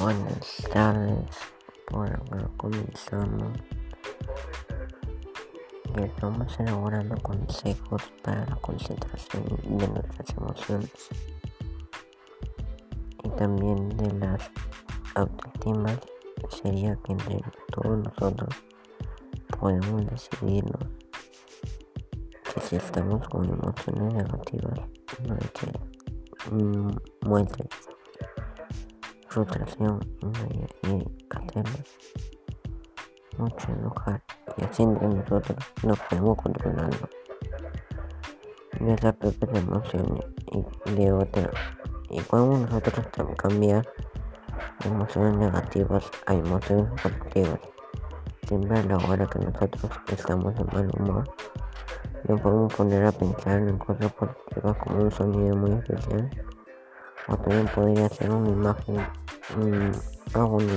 Buenas tardes, por acá comenzamos. Y estamos elaborando consejos para la concentración de nuestras emociones y también de las autoestimas. Sería que entre todos nosotros podemos decidirnos que si estamos con emociones negativas no hay que mm, frustración y hacernos mucho enojar y así entre nosotros no podemos controlarlo nuestras propias emociones y de otra y cuando nosotros cambiar emociones negativas a emociones positivas siempre a la hora que nosotros estamos de mal humor no podemos poner a pensar en cosas positivas como un sonido muy especial o también podría ser una imagen un rang de